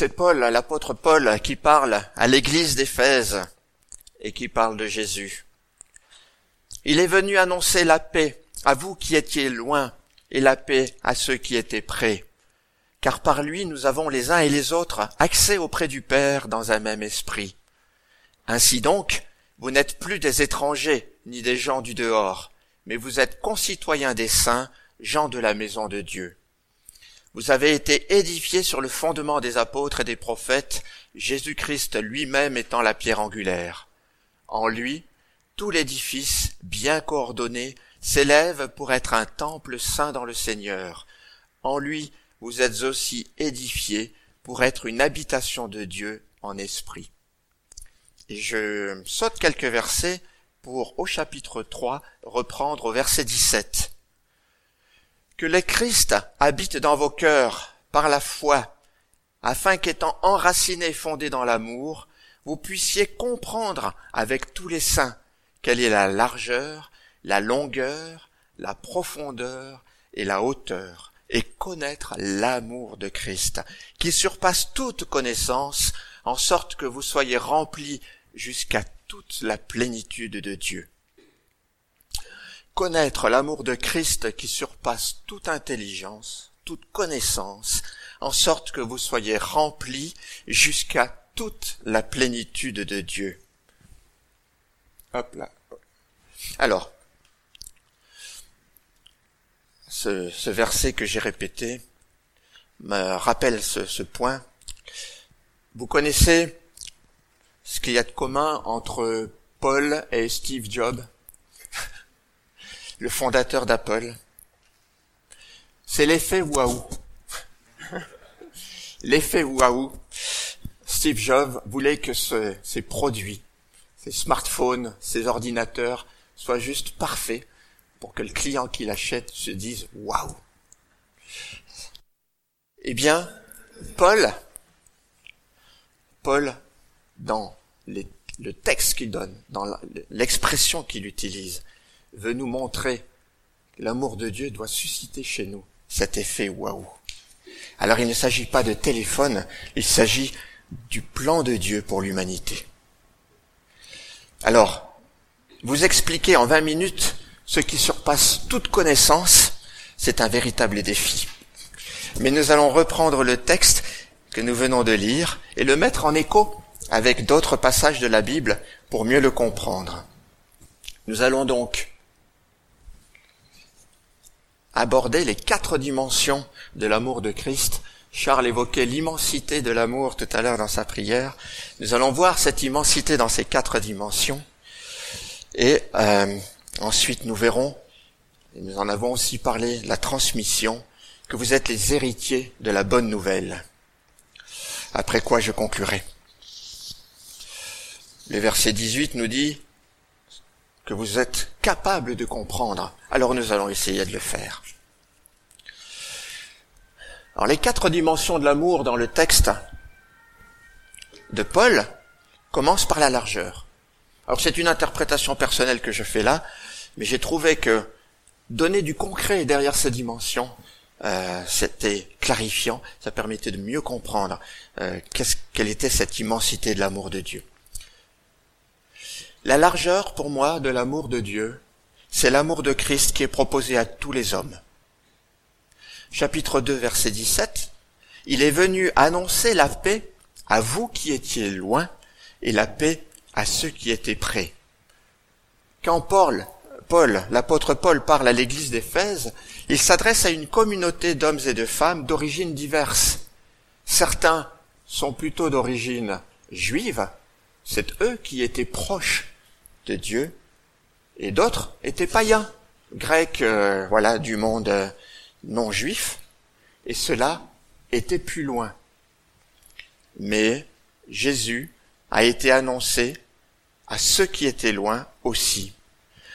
C'est Paul, l'apôtre Paul, qui parle à l'église d'Éphèse et qui parle de Jésus. Il est venu annoncer la paix à vous qui étiez loin et la paix à ceux qui étaient près. Car par lui nous avons les uns et les autres accès auprès du Père dans un même esprit. Ainsi donc, vous n'êtes plus des étrangers ni des gens du dehors, mais vous êtes concitoyens des saints, gens de la maison de Dieu. Vous avez été édifiés sur le fondement des apôtres et des prophètes, Jésus-Christ lui-même étant la pierre angulaire. En lui, tout l'édifice, bien coordonné, s'élève pour être un temple saint dans le Seigneur. En lui, vous êtes aussi édifiés pour être une habitation de Dieu en esprit. Je saute quelques versets pour, au chapitre 3, reprendre au verset 17. Que le Christ habite dans vos cœurs par la foi, afin qu'étant enracinés et fondés dans l'amour, vous puissiez comprendre avec tous les saints quelle est la largeur, la longueur, la profondeur et la hauteur, et connaître l'amour de Christ, qui surpasse toute connaissance, en sorte que vous soyez remplis jusqu'à toute la plénitude de Dieu. Connaître l'amour de Christ qui surpasse toute intelligence, toute connaissance, en sorte que vous soyez remplis jusqu'à toute la plénitude de Dieu. Hop là. Alors, ce, ce verset que j'ai répété me rappelle ce, point. Vous connaissez ce qu'il y a de commun entre Paul et Steve Jobs, le fondateur d'Apple. C'est l'effet waouh. L'effet waouh. Steve Jobs voulait que ses produits, ses smartphones, ses ordinateurs soient juste parfaits pour que le client qui l'achète se dise waouh. Eh bien, Paul, Paul, dans le texte qu'il donne, dans l'expression qu'il utilise, veut nous montrer que l'amour de Dieu doit susciter chez nous cet effet waouh. Alors il ne s'agit pas de téléphone, il s'agit du plan de Dieu pour l'humanité. Alors, vous expliquer en 20 minutes ce qui surpasse toute connaissance, c'est un véritable défi. Mais nous allons reprendre le texte que nous venons de lire et le mettre en écho avec d'autres passages de la Bible pour mieux le comprendre. Nous allons donc aborder les quatre dimensions de l'amour de Christ. Charles évoquait l'immensité de l'amour tout à l'heure dans sa prière. Nous allons voir cette immensité dans ces quatre dimensions. Et euh, ensuite nous verrons, et nous en avons aussi parlé, la transmission, que vous êtes les héritiers de la bonne nouvelle. Après quoi je conclurai. Le verset 18 nous dit que vous êtes capable de comprendre. Alors nous allons essayer de le faire. Alors les quatre dimensions de l'amour dans le texte de Paul commencent par la largeur. Alors c'est une interprétation personnelle que je fais là, mais j'ai trouvé que donner du concret derrière ces dimensions, euh, c'était clarifiant, ça permettait de mieux comprendre euh, quelle était cette immensité de l'amour de Dieu. La largeur pour moi de l'amour de Dieu, c'est l'amour de Christ qui est proposé à tous les hommes. Chapitre 2, verset 17. Il est venu annoncer la paix à vous qui étiez loin et la paix à ceux qui étaient près. Quand Paul, Paul, l'apôtre Paul parle à l'église d'Éphèse, il s'adresse à une communauté d'hommes et de femmes d'origines diverses. Certains sont plutôt d'origine juive, c'est eux qui étaient proches Dieu, et d'autres étaient païens, grecs, euh, voilà, du monde euh, non juif, et cela était plus loin. Mais Jésus a été annoncé à ceux qui étaient loin aussi.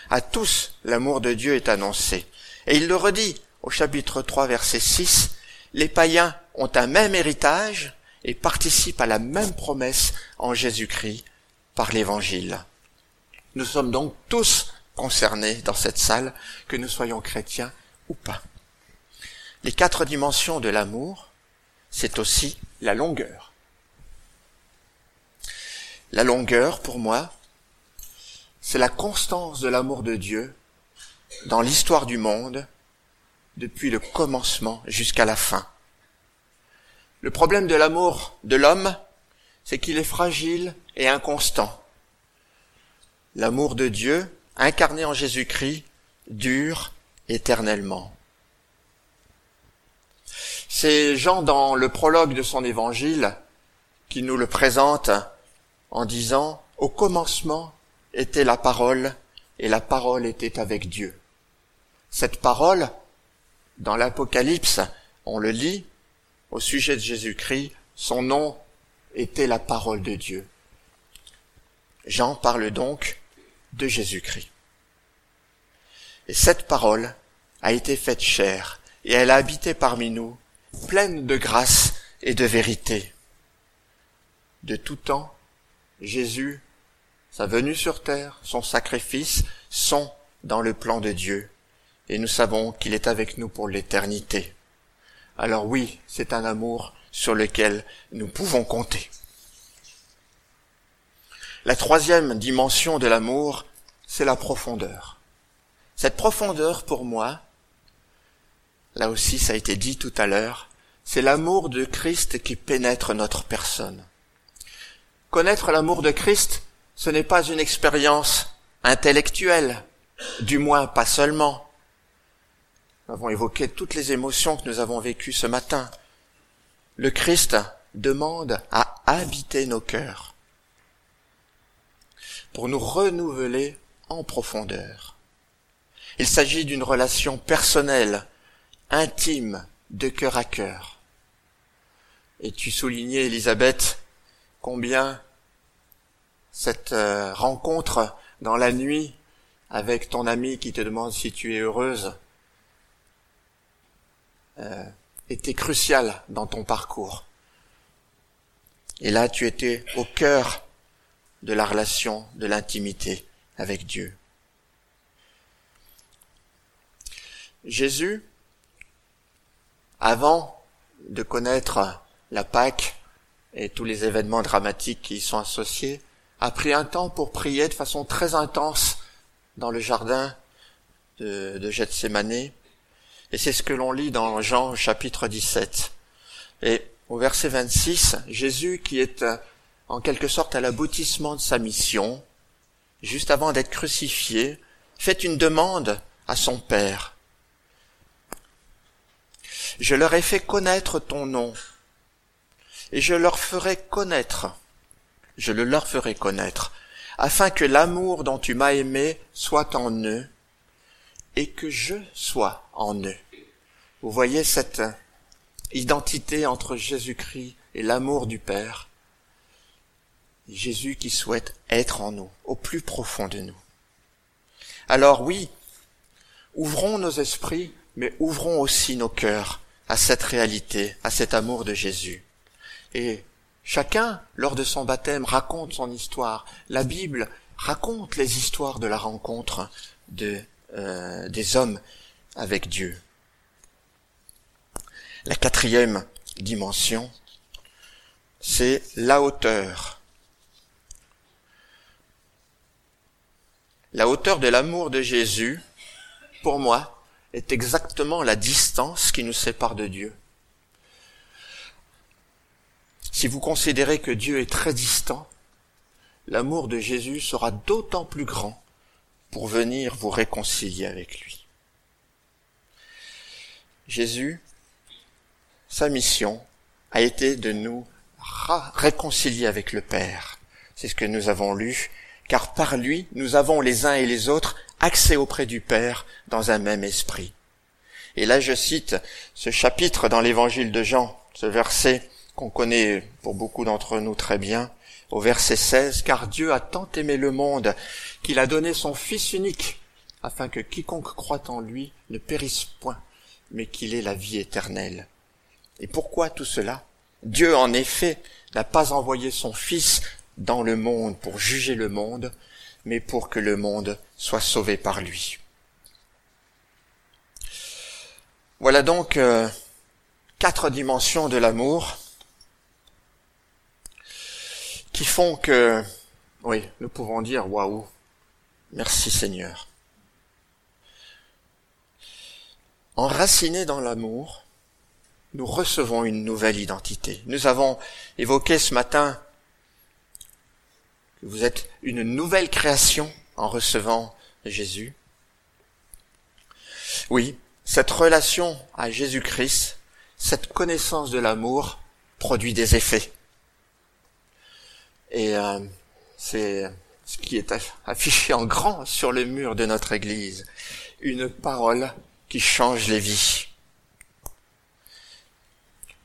À tous, l'amour de Dieu est annoncé. Et il le redit au chapitre 3, verset 6, les païens ont un même héritage et participent à la même promesse en Jésus-Christ par l'évangile. Nous sommes donc tous concernés dans cette salle, que nous soyons chrétiens ou pas. Les quatre dimensions de l'amour, c'est aussi la longueur. la longueur pour moi, c'est la constance de l'amour de Dieu dans l'histoire du monde depuis le commencement jusqu'à la fin. Le problème de l'amour de l'homme, c'est qu'il est fragile et inconstant. L'amour de Dieu, incarné en Jésus-Christ, dure éternellement. C'est Jean dans le prologue de son évangile qui nous le présente en disant Au commencement était la parole et la parole était avec Dieu. Cette parole, dans l'Apocalypse, on le lit, au sujet de Jésus-Christ, son nom était la parole de Dieu. Jean parle donc de Jésus-Christ. Et cette parole a été faite chair, et elle a habité parmi nous, pleine de grâce et de vérité. De tout temps, Jésus, sa venue sur terre, son sacrifice sont dans le plan de Dieu, et nous savons qu'il est avec nous pour l'éternité. Alors oui, c'est un amour sur lequel nous pouvons compter. La troisième dimension de l'amour, c'est la profondeur. Cette profondeur, pour moi, là aussi ça a été dit tout à l'heure, c'est l'amour de Christ qui pénètre notre personne. Connaître l'amour de Christ, ce n'est pas une expérience intellectuelle, du moins pas seulement. Nous avons évoqué toutes les émotions que nous avons vécues ce matin. Le Christ demande à habiter nos cœurs pour nous renouveler en profondeur. Il s'agit d'une relation personnelle, intime, de cœur à cœur. Et tu soulignais, Elisabeth, combien cette euh, rencontre dans la nuit avec ton ami qui te demande si tu es heureuse euh, était cruciale dans ton parcours. Et là, tu étais au cœur de la relation, de l'intimité avec Dieu. Jésus, avant de connaître la Pâque et tous les événements dramatiques qui y sont associés, a pris un temps pour prier de façon très intense dans le jardin de, de Gethsemane. Et c'est ce que l'on lit dans Jean chapitre 17. Et au verset 26, Jésus qui est en quelque sorte à l'aboutissement de sa mission, juste avant d'être crucifié, fait une demande à son Père. Je leur ai fait connaître ton nom, et je leur ferai connaître, je le leur ferai connaître, afin que l'amour dont tu m'as aimé soit en eux, et que je sois en eux. Vous voyez cette identité entre Jésus-Christ et l'amour du Père. Jésus qui souhaite être en nous, au plus profond de nous. Alors oui, ouvrons nos esprits, mais ouvrons aussi nos cœurs à cette réalité, à cet amour de Jésus. Et chacun, lors de son baptême, raconte son histoire. La Bible raconte les histoires de la rencontre euh, des hommes avec Dieu. La quatrième dimension, c'est la hauteur La hauteur de l'amour de Jésus, pour moi, est exactement la distance qui nous sépare de Dieu. Si vous considérez que Dieu est très distant, l'amour de Jésus sera d'autant plus grand pour venir vous réconcilier avec lui. Jésus, sa mission a été de nous réconcilier avec le Père. C'est ce que nous avons lu car par lui nous avons les uns et les autres accès auprès du Père dans un même esprit. Et là je cite ce chapitre dans l'évangile de Jean, ce verset qu'on connaît pour beaucoup d'entre nous très bien, au verset 16, car Dieu a tant aimé le monde qu'il a donné son Fils unique, afin que quiconque croit en lui ne périsse point, mais qu'il ait la vie éternelle. Et pourquoi tout cela? Dieu, en effet, n'a pas envoyé son Fils dans le monde pour juger le monde, mais pour que le monde soit sauvé par lui. Voilà donc euh, quatre dimensions de l'amour qui font que Oui, nous pouvons dire waouh, merci Seigneur. Enracinés dans l'amour, nous recevons une nouvelle identité. Nous avons évoqué ce matin vous êtes une nouvelle création en recevant Jésus. Oui, cette relation à Jésus-Christ, cette connaissance de l'amour produit des effets. Et euh, c'est ce qui est affiché en grand sur le mur de notre Église. Une parole qui change les vies.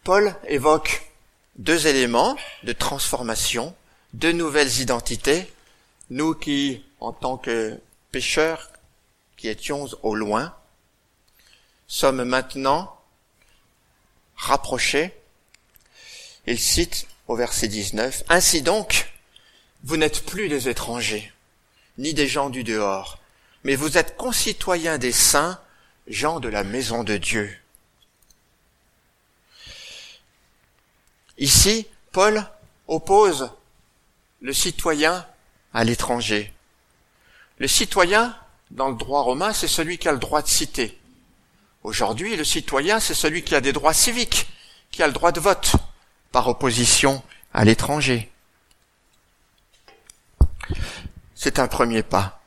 Paul évoque deux éléments de transformation, deux nouvelles identités. Nous qui, en tant que pécheurs, qui étions au loin, sommes maintenant rapprochés. Il cite au verset 19, Ainsi donc, vous n'êtes plus des étrangers, ni des gens du dehors, mais vous êtes concitoyens des saints, gens de la maison de Dieu. Ici, Paul oppose le citoyen à l'étranger. Le citoyen, dans le droit romain, c'est celui qui a le droit de citer. Aujourd'hui, le citoyen, c'est celui qui a des droits civiques, qui a le droit de vote, par opposition à l'étranger. C'est un premier pas.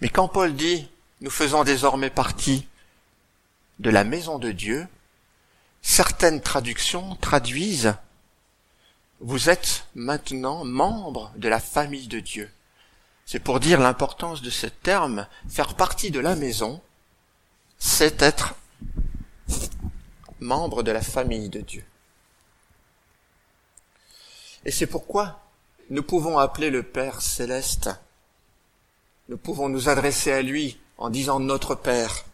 Mais quand Paul dit, nous faisons désormais partie de la maison de Dieu, certaines traductions traduisent vous êtes maintenant membre de la famille de Dieu. C'est pour dire l'importance de ce terme, faire partie de la maison, c'est être membre de la famille de Dieu. Et c'est pourquoi nous pouvons appeler le Père céleste. Nous pouvons nous adresser à lui en disant notre Père.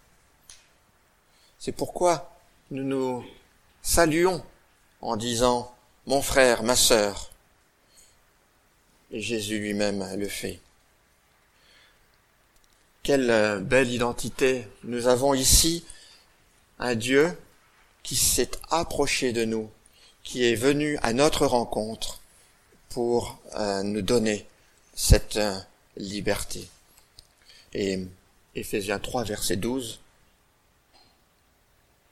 C'est pourquoi nous nous saluons en disant mon frère, ma sœur. Et Jésus lui-même le fait. Quelle euh, belle identité nous avons ici, un Dieu qui s'est approché de nous, qui est venu à notre rencontre pour euh, nous donner cette euh, liberté. Et Éphésiens 3, verset 12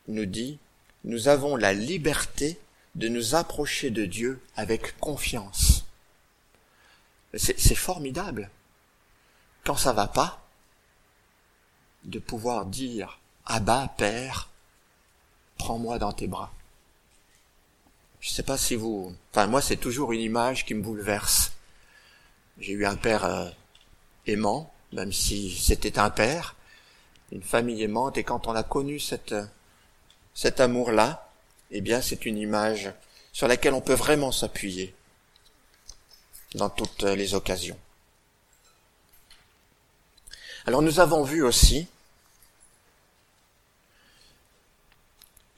nous dit, nous avons la liberté de nous approcher de Dieu avec confiance. C'est formidable. Quand ça va pas, de pouvoir dire Abba, Père, prends-moi dans tes bras. Je sais pas si vous, enfin moi c'est toujours une image qui me bouleverse. J'ai eu un père euh, aimant, même si c'était un père, une famille aimante, et quand on a connu cette cet amour-là, eh bien, c'est une image sur laquelle on peut vraiment s'appuyer dans toutes les occasions. Alors nous avons vu aussi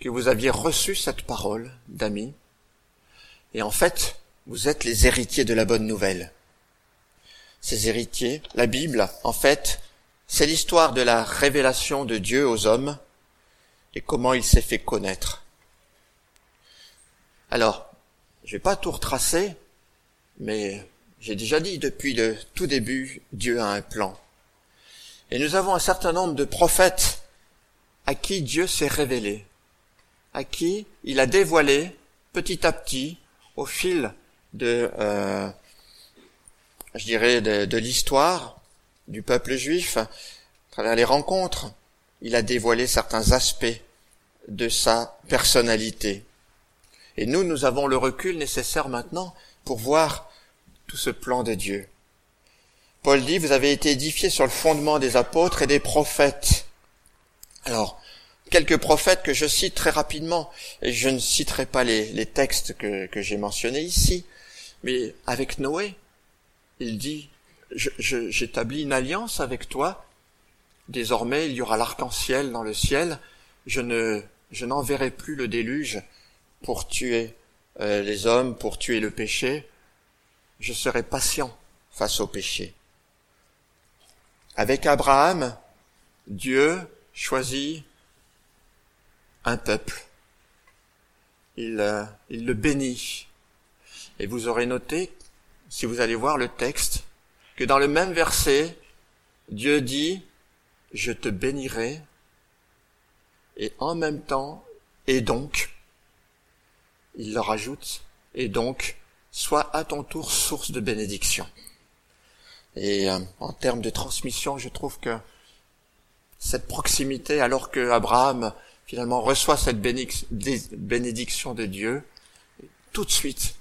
que vous aviez reçu cette parole d'amis, et en fait, vous êtes les héritiers de la bonne nouvelle. Ces héritiers, la Bible, en fait, c'est l'histoire de la révélation de Dieu aux hommes et comment il s'est fait connaître. Alors, je vais pas tout retracer, mais j'ai déjà dit depuis le tout début, Dieu a un plan. Et nous avons un certain nombre de prophètes à qui Dieu s'est révélé, à qui il a dévoilé petit à petit, au fil de, euh, je dirais, de, de l'histoire du peuple juif, à travers les rencontres, il a dévoilé certains aspects de sa personnalité. Et nous, nous avons le recul nécessaire maintenant pour voir tout ce plan de Dieu. Paul dit, vous avez été édifiés sur le fondement des apôtres et des prophètes. Alors, quelques prophètes que je cite très rapidement, et je ne citerai pas les, textes que, j'ai mentionnés ici, mais avec Noé, il dit, j'établis une alliance avec toi, désormais il y aura l'arc-en-ciel dans le ciel, je ne, je n'enverrai plus le déluge pour tuer euh, les hommes, pour tuer le péché, je serai patient face au péché. Avec Abraham, Dieu choisit un peuple. Euh, il le bénit. Et vous aurez noté si vous allez voir le texte, que dans le même verset, Dieu dit, je te bénirai, et en même temps, et donc, il leur ajoute, et donc, sois à ton tour source de bénédiction. Et euh, en termes de transmission, je trouve que cette proximité, alors que Abraham finalement reçoit cette bénédiction de Dieu, tout de suite,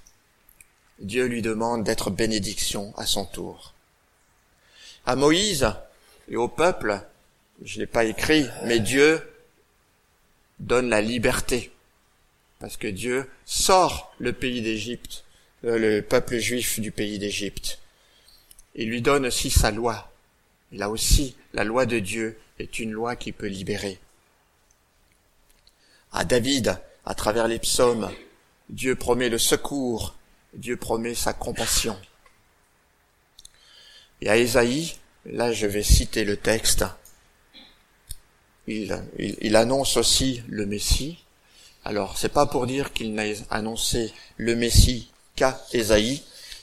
Dieu lui demande d'être bénédiction à son tour. À Moïse et au peuple, je l'ai pas écrit, mais Dieu donne la liberté. Parce que Dieu sort le pays d'Égypte, euh, le peuple juif du pays d'Égypte. Il lui donne aussi sa loi. Là aussi, la loi de Dieu est une loi qui peut libérer. À David, à travers les psaumes, Dieu promet le secours, Dieu promet sa compassion. Et à Ésaïe, là je vais citer le texte, il, annonce aussi le Messie. Alors c'est pas pour dire qu'il n'a annoncé le Messie qu'à Ésaïe,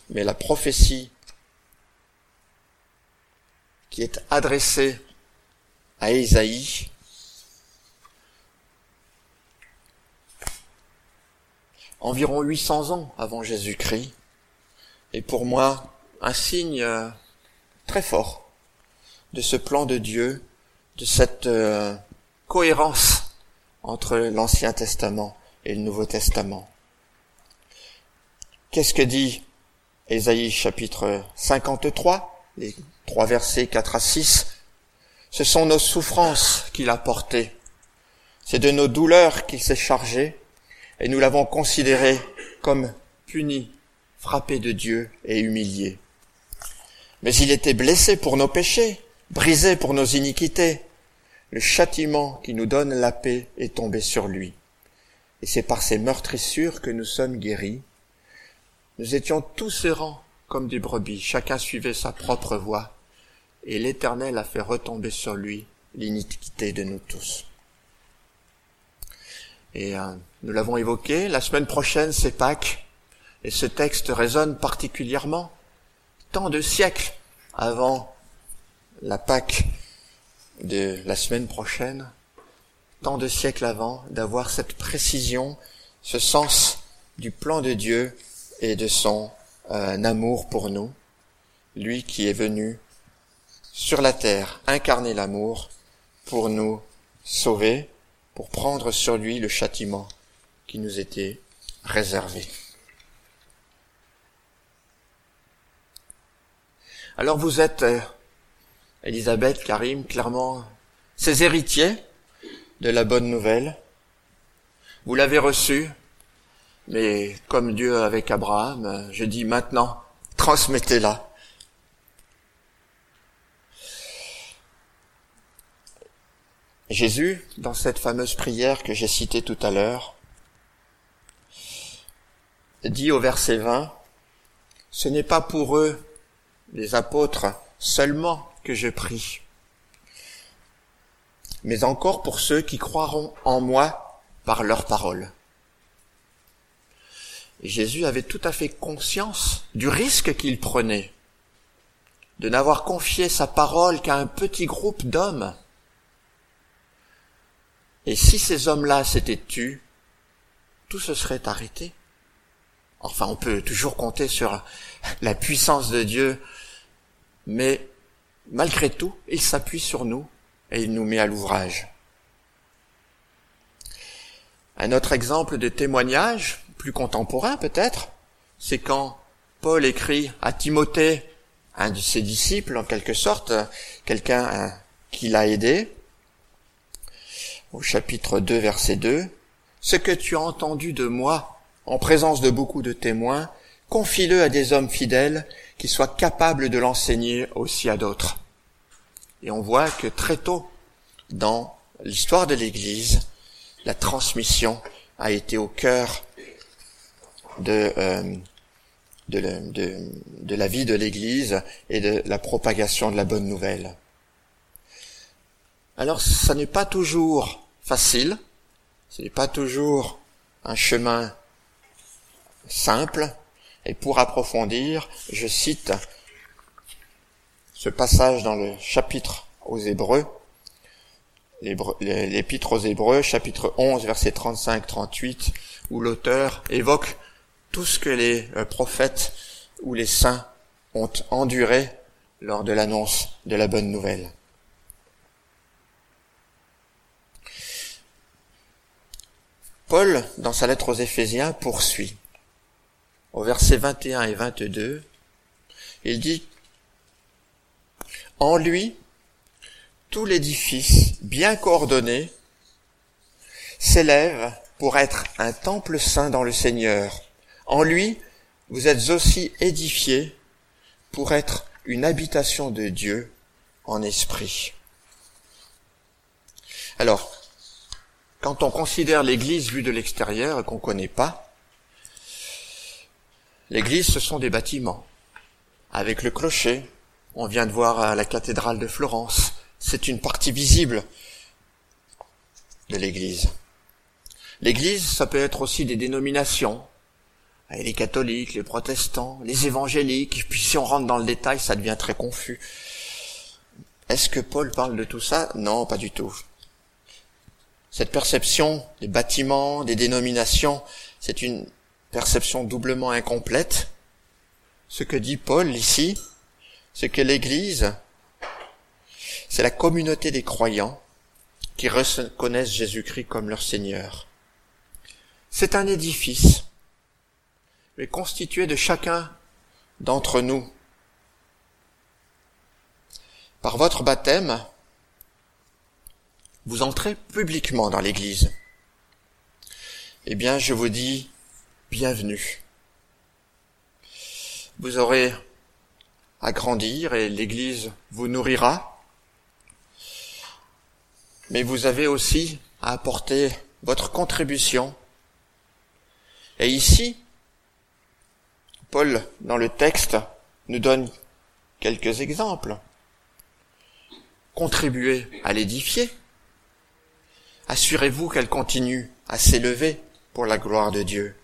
mais la prophétie qui est adressée à Ésaïe environ 800 ans avant Jésus-Christ, est pour moi un signe euh, très fort de ce plan de Dieu, de cette euh, cohérence entre l'Ancien Testament et le Nouveau Testament. Qu'est-ce que dit Ésaïe chapitre 53, les trois versets 4 à 6 Ce sont nos souffrances qu'il a portées, c'est de nos douleurs qu'il s'est chargé, et nous l'avons considéré comme puni, frappé de Dieu et humilié. Mais il était blessé pour nos péchés, brisé pour nos iniquités. Le châtiment qui nous donne la paix est tombé sur lui. Et c'est par ses meurtrissures que nous sommes guéris. Nous étions tous errants comme des brebis, chacun suivait sa propre voie, et l'Éternel a fait retomber sur lui l'iniquité de nous tous. Et euh, nous l'avons évoqué, la semaine prochaine c'est Pâques, et ce texte résonne particulièrement. Tant de siècles avant la Pâques de la semaine prochaine, tant de siècles avant, d'avoir cette précision, ce sens du plan de Dieu et de son euh, amour pour nous, lui qui est venu sur la terre incarner l'amour pour nous sauver, pour prendre sur lui le châtiment qui nous était réservé. Alors vous êtes, euh, Elisabeth, Karim, clairement, ces héritiers de la bonne nouvelle. Vous l'avez reçu, mais comme Dieu avec Abraham, je dis maintenant, transmettez-la. Jésus, dans cette fameuse prière que j'ai citée tout à l'heure, dit au verset 20, Ce n'est pas pour eux, les apôtres, seulement que je prie, mais encore pour ceux qui croiront en moi par leur parole. Jésus avait tout à fait conscience du risque qu'il prenait de n'avoir confié sa parole qu'à un petit groupe d'hommes et si ces hommes-là s'étaient tus, tout se serait arrêté. Enfin, on peut toujours compter sur la puissance de Dieu, mais malgré tout, il s'appuie sur nous et il nous met à l'ouvrage. Un autre exemple de témoignage, plus contemporain peut-être, c'est quand Paul écrit à Timothée, un de ses disciples en quelque sorte, quelqu'un qui l'a aidé, au chapitre 2, verset 2, Ce que tu as entendu de moi, en présence de beaucoup de témoins, confie-le à des hommes fidèles qui soient capables de l'enseigner aussi à d'autres. Et on voit que très tôt, dans l'histoire de l'Église, la transmission a été au cœur de, euh, de, de la vie de l'Église et de la propagation de la bonne nouvelle. Alors, ça n'est pas toujours facile, ce n'est pas toujours un chemin simple, Et pour approfondir, je cite ce passage dans le chapitre aux Hébreux, l'épître aux Hébreux, chapitre 11, verset 35-38, où l'auteur évoque tout ce que les euh, prophètes ou les saints ont enduré lors de l'annonce de la bonne nouvelle. Paul, dans sa lettre aux Éphésiens, poursuit. Au verset 21 et 22, il dit, En lui, tout l'édifice bien coordonné s'élève pour être un temple saint dans le Seigneur. En lui, vous êtes aussi édifiés pour être une habitation de Dieu en esprit. Alors, quand on considère l'église vue de l'extérieur et qu'on ne connaît pas, l'église ce sont des bâtiments. Avec le clocher, on vient de voir la cathédrale de Florence, c'est une partie visible de l'église. L'église, ça peut être aussi des dénominations, les catholiques, les protestants, les évangéliques, puis si on rentre dans le détail, ça devient très confus. Est-ce que Paul parle de tout ça? Non, pas du tout. Cette perception des bâtiments, des dénominations, c'est une perception doublement incomplète. Ce que dit Paul ici, c'est que l'Église, c'est la communauté des croyants qui reconnaissent Jésus-Christ comme leur Seigneur. C'est un édifice mais constitué de chacun d'entre nous. Par votre baptême, vous entrez publiquement dans l'Église. Eh bien, je vous dis bienvenue. Vous aurez à grandir et l'Église vous nourrira, mais vous avez aussi à apporter votre contribution. Et ici, Paul, dans le texte, nous donne quelques exemples. Contribuez à l'édifier. Assurez-vous qu'elle continue à s'élever pour la gloire de Dieu.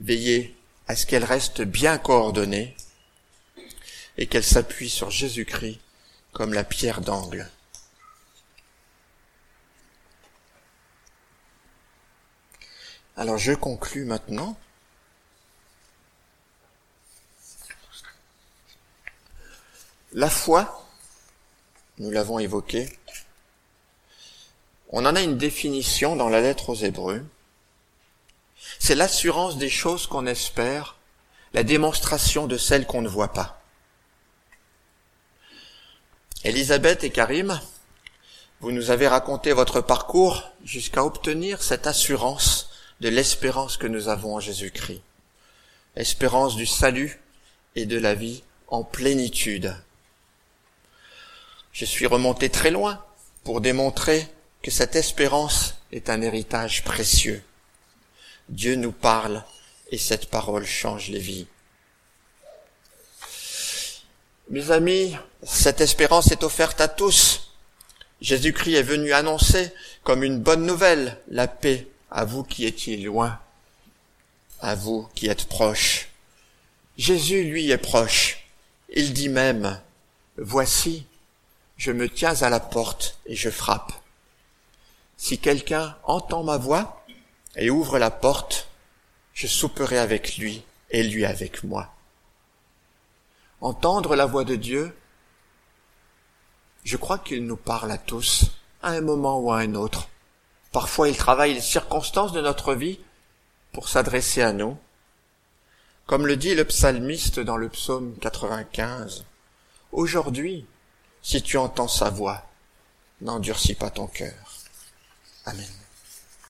Veillez à ce qu'elle reste bien coordonnée et qu'elle s'appuie sur Jésus-Christ comme la pierre d'angle. Alors je conclus maintenant. La foi, nous l'avons évoqué, on en a une définition dans la lettre aux Hébreux. C'est l'assurance des choses qu'on espère, la démonstration de celles qu'on ne voit pas. Elisabeth et Karim, vous nous avez raconté votre parcours jusqu'à obtenir cette assurance de l'espérance que nous avons en Jésus-Christ. Espérance du salut et de la vie en plénitude je suis remonté très loin pour démontrer que cette espérance est un héritage précieux. Dieu nous parle et cette parole change les vies. Mes amis, cette espérance est offerte à tous. Jésus-Christ est venu annoncer comme une bonne nouvelle la paix à vous qui étiez loin, à vous qui êtes proches. Jésus, lui, est proche. Il dit même, Voici, je me tiens à la porte et je frappe. Si quelqu'un entend ma voix et ouvre la porte, je souperai avec lui et lui avec moi. Entendre la voix de Dieu, je crois qu'il nous parle à tous, à un moment ou à un autre. Parfois il travaille les circonstances de notre vie pour s'adresser à nous. Comme le dit le psalmiste dans le psaume 95, Aujourd'hui, si tu entends sa voix, n'endurcis pas ton cœur. Amen.